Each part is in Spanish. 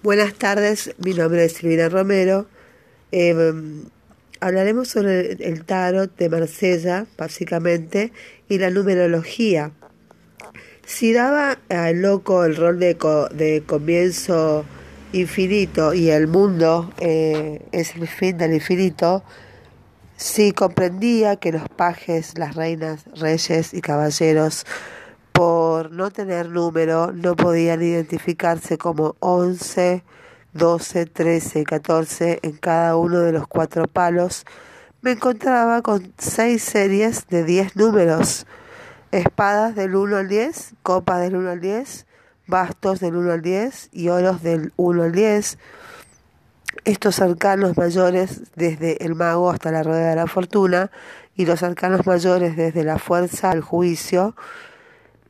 Buenas tardes, mi nombre es Silvina Romero. Eh, hablaremos sobre el tarot de Marsella, básicamente, y la numerología. Si daba al loco el rol de, de comienzo infinito y el mundo eh, es el fin del infinito, si comprendía que los pajes, las reinas, reyes y caballeros por no tener número, no podían identificarse como 11, 12, 13 y 14 en cada uno de los cuatro palos, me encontraba con seis series de 10 números, espadas del 1 al 10, copas del 1 al 10, bastos del 1 al 10 y oros del 1 al 10. Estos arcanos mayores desde el mago hasta la rueda de la fortuna y los arcanos mayores desde la fuerza al juicio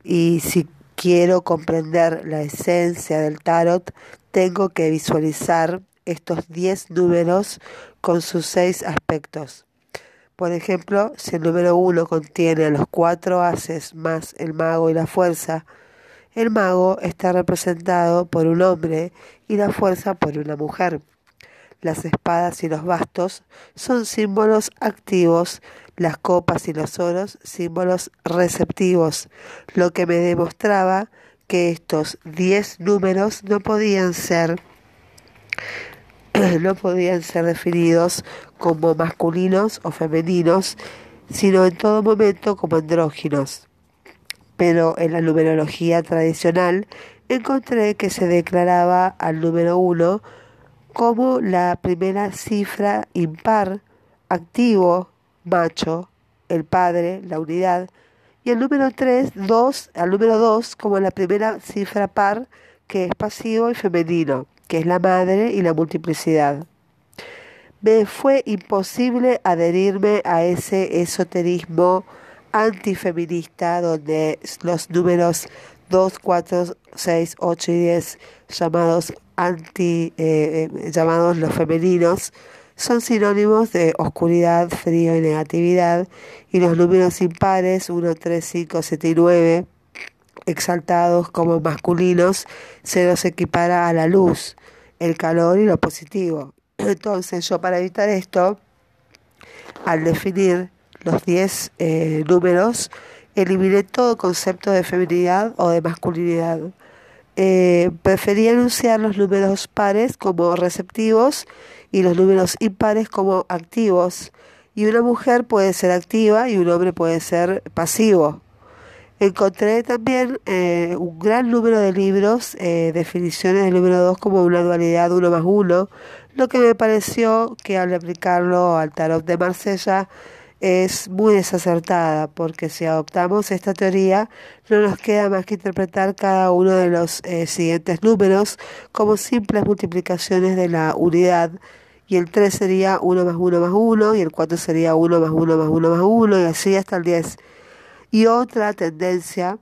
y si quiero comprender la esencia del tarot, tengo que visualizar estos 10 números con sus 6 aspectos. Por ejemplo, si el número 1 contiene los cuatro haces más el mago y la fuerza, el mago está representado por un hombre y la fuerza por una mujer. Las espadas y los bastos son símbolos activos las copas y los oros símbolos receptivos, lo que me demostraba que estos diez números no podían ser no podían ser definidos como masculinos o femeninos, sino en todo momento como andróginos. Pero en la numerología tradicional encontré que se declaraba al número uno como la primera cifra impar, activo, macho, el padre, la unidad, y el número 3, 2, al número 2 como la primera cifra par, que es pasivo y femenino, que es la madre y la multiplicidad. Me fue imposible adherirme a ese esoterismo antifeminista donde los números 2, 4, 6, 8 y 10 llamados anti eh, eh, llamados los femeninos son sinónimos de oscuridad, frío y negatividad, y los números impares 1, 3, 5, 7 y 9, exaltados como masculinos, se los equipara a la luz, el calor y lo positivo. Entonces yo para evitar esto, al definir los 10 eh, números, eliminé todo concepto de feminidad o de masculinidad. Eh, prefería anunciar los números pares como receptivos y los números impares como activos. Y una mujer puede ser activa y un hombre puede ser pasivo. Encontré también eh, un gran número de libros, eh, definiciones del número 2 como una dualidad 1 más 1, lo que me pareció que al aplicarlo al tarot de Marsella es muy desacertada, porque si adoptamos esta teoría no nos queda más que interpretar cada uno de los eh, siguientes números como simples multiplicaciones de la unidad y el 3 sería 1 más 1 más 1, y el 4 sería 1 más 1 más 1 más 1, y así hasta el 10. Y otra tendencia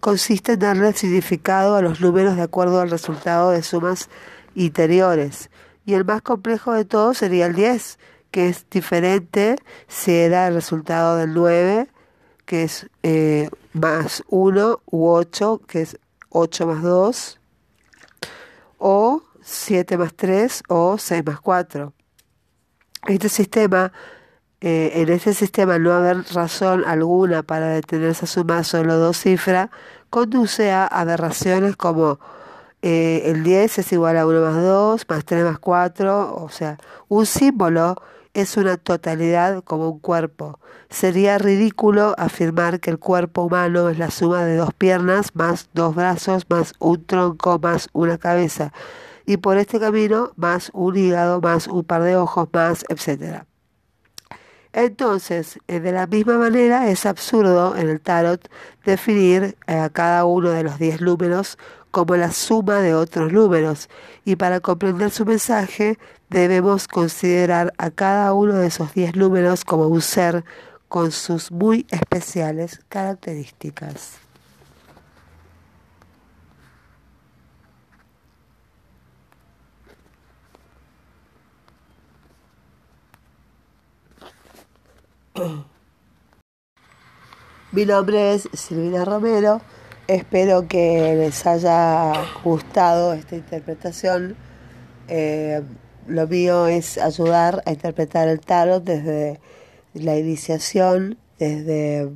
consiste en darle significado a los números de acuerdo al resultado de sumas interiores. Y el más complejo de todos sería el 10, que es diferente si era el resultado del 9, que es eh, más 1, u 8, que es 8 más 2, o 7 más 3 o 6 más 4. Este sistema, eh, en este sistema no haber razón alguna para detener esa suma solo dos cifras, conduce a aberraciones como eh, el 10 es igual a 1 más 2, más 3 más 4, o sea, un símbolo es una totalidad como un cuerpo. Sería ridículo afirmar que el cuerpo humano es la suma de dos piernas más dos brazos más un tronco más una cabeza y por este camino más un hígado, más un par de ojos, más, etc. Entonces, eh, de la misma manera, es absurdo en el tarot definir eh, a cada uno de los 10 números como la suma de otros números, y para comprender su mensaje debemos considerar a cada uno de esos 10 números como un ser con sus muy especiales características. Mi nombre es Silvina Romero Espero que les haya gustado esta interpretación. Eh, lo mío es ayudar a interpretar el tarot desde la iniciación, desde,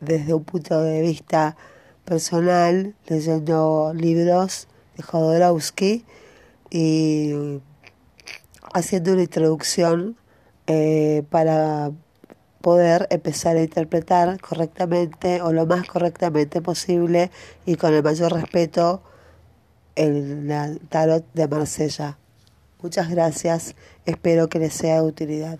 desde un punto de vista personal, leyendo libros de Jodorowsky y haciendo una introducción eh, para poder empezar a interpretar correctamente o lo más correctamente posible y con el mayor respeto el tarot de Marsella. Muchas gracias, espero que les sea de utilidad.